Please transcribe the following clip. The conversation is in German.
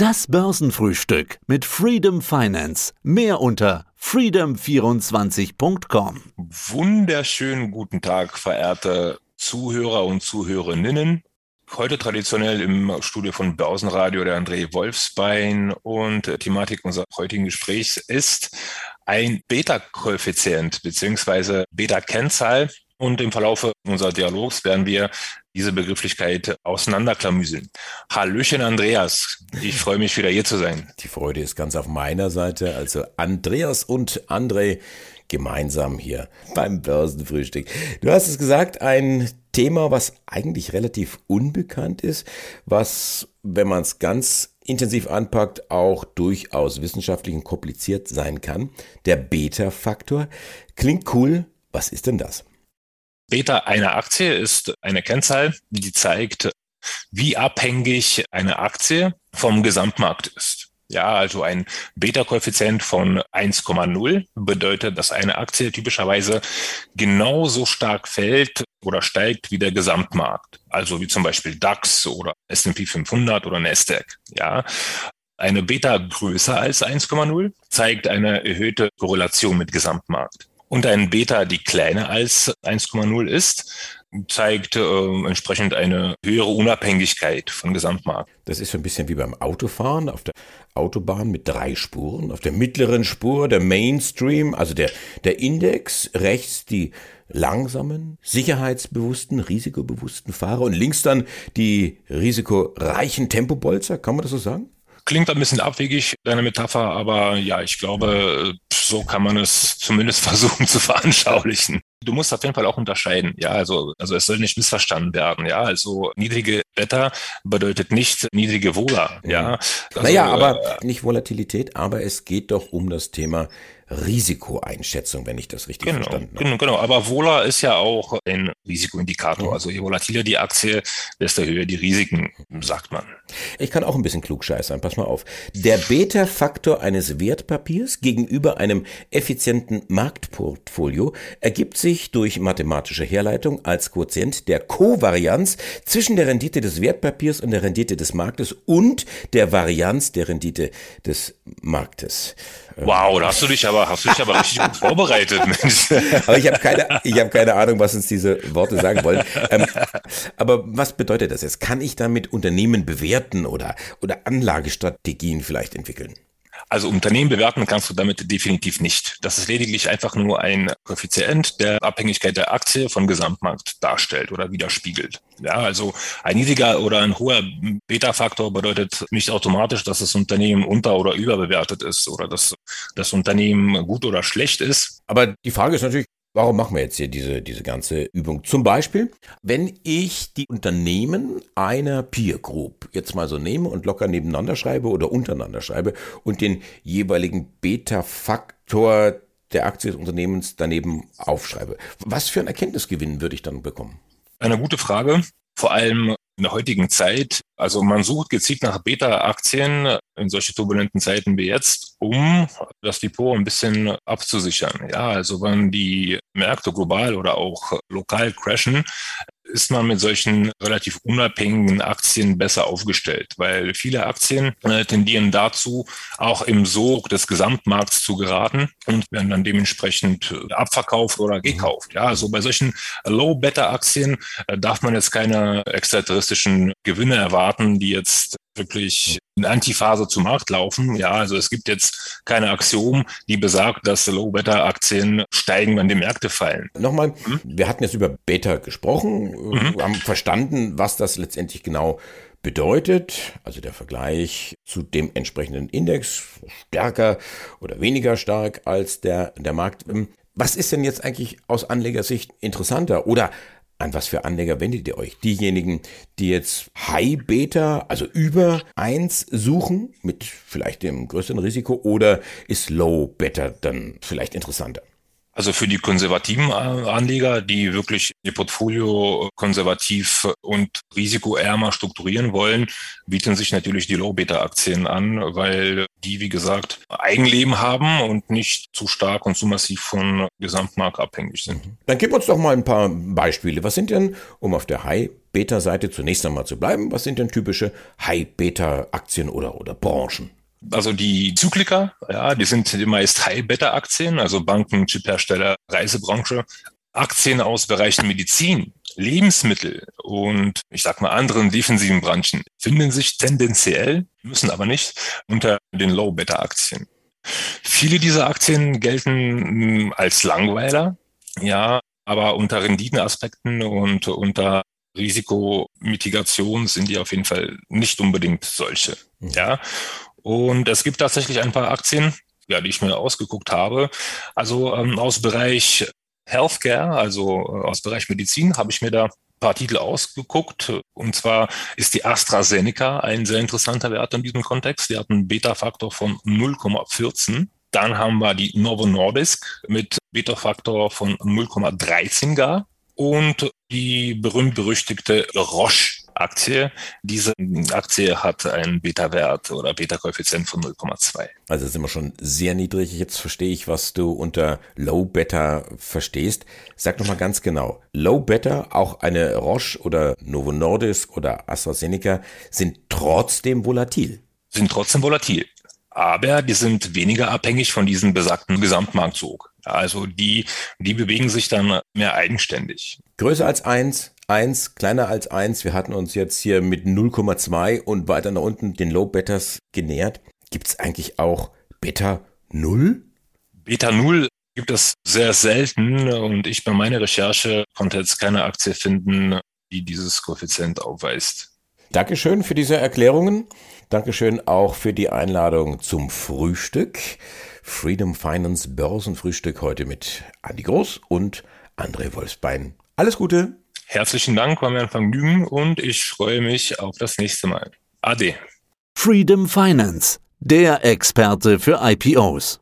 Das Börsenfrühstück mit Freedom Finance. Mehr unter freedom24.com. Wunderschönen guten Tag, verehrte Zuhörer und Zuhörerinnen. Heute traditionell im Studio von Börsenradio der André Wolfsbein und Thematik unseres heutigen Gesprächs ist ein Beta-Koeffizient bzw. Beta-Kennzahl. Und im Verlaufe unserer Dialogs werden wir diese Begrifflichkeit auseinanderklamüseln. Hallöchen, Andreas. Ich freue mich wieder hier zu sein. Die Freude ist ganz auf meiner Seite. Also Andreas und André gemeinsam hier beim Börsenfrühstück. Du hast es gesagt, ein Thema, was eigentlich relativ unbekannt ist, was, wenn man es ganz intensiv anpackt, auch durchaus wissenschaftlich und kompliziert sein kann. Der Beta-Faktor. Klingt cool. Was ist denn das? Beta einer Aktie ist eine Kennzahl, die zeigt, wie abhängig eine Aktie vom Gesamtmarkt ist. Ja, also ein Beta-Koeffizient von 1,0 bedeutet, dass eine Aktie typischerweise genauso stark fällt oder steigt wie der Gesamtmarkt. Also wie zum Beispiel DAX oder S&P 500 oder Nasdaq. Ja, eine Beta größer als 1,0 zeigt eine erhöhte Korrelation mit Gesamtmarkt und ein Beta, die kleiner als 1,0 ist, zeigt äh, entsprechend eine höhere Unabhängigkeit von Gesamtmarkt. Das ist so ein bisschen wie beim Autofahren auf der Autobahn mit drei Spuren. Auf der mittleren Spur der Mainstream, also der, der Index, rechts die langsamen, sicherheitsbewussten, risikobewussten Fahrer und links dann die risikoreichen Tempobolzer. Kann man das so sagen? Klingt ein bisschen abwegig, deine Metapher, aber ja, ich glaube, so kann man es zumindest versuchen zu veranschaulichen. Du musst auf jeden Fall auch unterscheiden. Ja, also, also es soll nicht missverstanden werden. Ja, also niedrige Beta bedeutet nicht niedrige Vola. Ja, also, naja, aber äh, nicht Volatilität, aber es geht doch um das Thema Risikoeinschätzung, wenn ich das richtig genau, verstanden habe. Genau, genau. Aber Vola ist ja auch ein Risikoindikator. Mhm. Also je volatiler die Aktie, desto höher die Risiken, sagt man. Ich kann auch ein bisschen klugscheißern. Pass mal auf. Der Beta-Faktor eines Wertpapiers gegenüber einem effizienten Marktportfolio ergibt sich durch mathematische Herleitung als Quotient der Kovarianz zwischen der Rendite des Wertpapiers und der Rendite des Marktes und der Varianz der Rendite des Marktes. Wow, da hast du dich aber, hast du dich aber richtig gut vorbereitet, Mensch. Aber ich habe keine, ich habe keine Ahnung, was uns diese Worte sagen wollen. Ähm, aber was bedeutet das jetzt? Kann ich damit Unternehmen bewerten oder, oder Anlagestrategien vielleicht entwickeln? Also Unternehmen bewerten kannst du damit definitiv nicht. Das ist lediglich einfach nur ein Koeffizient, der Abhängigkeit der Aktie vom Gesamtmarkt darstellt oder widerspiegelt. Ja, also ein niedriger oder ein hoher Beta-Faktor bedeutet nicht automatisch, dass das Unternehmen unter- oder überbewertet ist oder dass das Unternehmen gut oder schlecht ist. Aber die Frage ist natürlich, Warum machen wir jetzt hier diese, diese ganze Übung? Zum Beispiel, wenn ich die Unternehmen einer Peer Group jetzt mal so nehme und locker nebeneinander schreibe oder untereinander schreibe und den jeweiligen Beta-Faktor der Aktie des Unternehmens daneben aufschreibe. Was für einen Erkenntnisgewinn würde ich dann bekommen? Eine gute Frage. Vor allem in der heutigen Zeit. Also man sucht gezielt nach Beta-Aktien in solche turbulenten Zeiten wie jetzt, um das Depot ein bisschen abzusichern. Ja, also wenn die Märkte global oder auch lokal crashen, ist man mit solchen relativ unabhängigen Aktien besser aufgestellt, weil viele Aktien äh, tendieren dazu, auch im Sog des Gesamtmarkts zu geraten und werden dann dementsprechend äh, abverkauft oder gekauft. Ja, also bei solchen Low-Beta-Aktien äh, darf man jetzt keine extraterrestrischen Gewinne erwarten, die jetzt wirklich in Antiphase zum Markt laufen. Ja, also es gibt jetzt keine Axiom, die besagt, dass Low-Beta-Aktien steigen, wenn die Märkte fallen. Nochmal, hm? wir hatten jetzt über Beta gesprochen, mhm. haben verstanden, was das letztendlich genau bedeutet, also der Vergleich zu dem entsprechenden Index, stärker oder weniger stark als der, der Markt. Was ist denn jetzt eigentlich aus Anlegersicht interessanter? Oder an was für Anleger wendet ihr euch? Diejenigen, die jetzt High Beta, also über eins suchen, mit vielleicht dem größeren Risiko, oder ist Low Beta dann vielleicht interessanter? Also für die konservativen Anleger, die wirklich ihr Portfolio konservativ und risikoärmer strukturieren wollen, bieten sich natürlich die Low-Beta-Aktien an, weil die, wie gesagt, Eigenleben haben und nicht zu stark und zu massiv von Gesamtmarkt abhängig sind. Mhm. Dann gib uns doch mal ein paar Beispiele. Was sind denn, um auf der High-Beta-Seite zunächst einmal zu bleiben, was sind denn typische High-Beta-Aktien oder, oder Branchen? Also die Zykliker, ja, die sind meist High-Beta-Aktien, also Banken, Chiphersteller, Reisebranche. Aktien aus Bereichen Medizin, Lebensmittel und ich sag mal anderen defensiven Branchen finden sich tendenziell, müssen aber nicht, unter den Low-Beta-Aktien. Viele dieser Aktien gelten hm, als Langweiler, ja, aber unter Renditenaspekten und unter Risikomitigation sind die auf jeden Fall nicht unbedingt solche. Mhm. Ja. Und es gibt tatsächlich ein paar Aktien, ja, die ich mir ausgeguckt habe. Also ähm, aus Bereich Healthcare, also äh, aus Bereich Medizin, habe ich mir da ein paar Titel ausgeguckt. Und zwar ist die AstraZeneca ein sehr interessanter Wert in diesem Kontext. Die hat einen Beta-Faktor von 0,14. Dann haben wir die Novo Nordisk mit Beta-Faktor von 0,13 gar. Und die berühmt-berüchtigte Roche Aktie. Diese Aktie hat einen Beta-Wert oder Beta-Koeffizient von 0,2. Also sind wir schon sehr niedrig. Jetzt verstehe ich, was du unter Low Beta verstehst. Sag doch mal ganz genau. Low Beta, auch eine Roche oder Novo Nordisk oder AstraZeneca sind trotzdem volatil. Sind trotzdem volatil. Aber die sind weniger abhängig von diesem besagten Gesamtmarktzug. Also die, die bewegen sich dann mehr eigenständig. Größer als eins, 1, kleiner als 1. Wir hatten uns jetzt hier mit 0,2 und weiter nach unten den Low Betas genähert. Gibt es eigentlich auch Beta 0? Beta 0 gibt es sehr selten und ich bei meiner Recherche konnte jetzt keine Aktie finden, die dieses Koeffizient aufweist. Dankeschön für diese Erklärungen. Dankeschön auch für die Einladung zum Frühstück. Freedom Finance Börsenfrühstück heute mit Andi Groß und André Wolfsbein. Alles Gute! Herzlichen Dank, war mir ein Vergnügen und ich freue mich auf das nächste Mal. Ade. Freedom Finance, der Experte für IPOs.